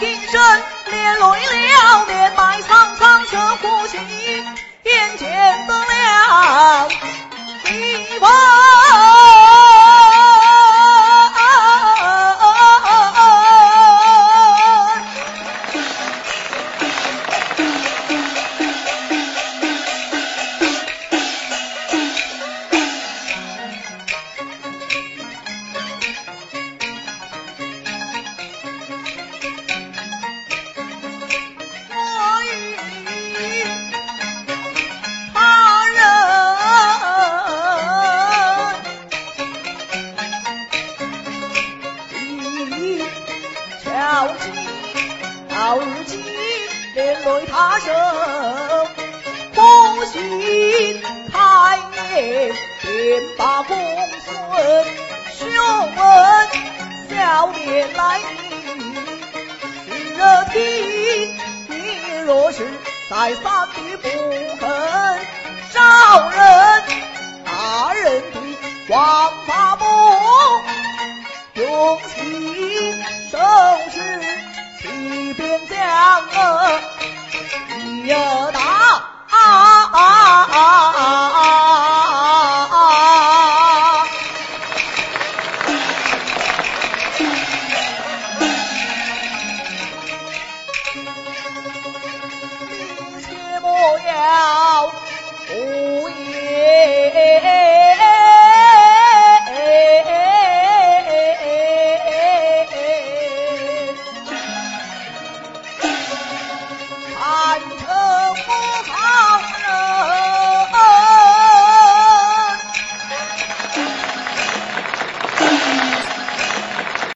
这情深，连累了年迈沧桑这呼吸，眼见得了到如今连累他生，不信开眼便把公孙询问小年来意。是热听，你若是再三的不肯招人，大人的王法母用心 يا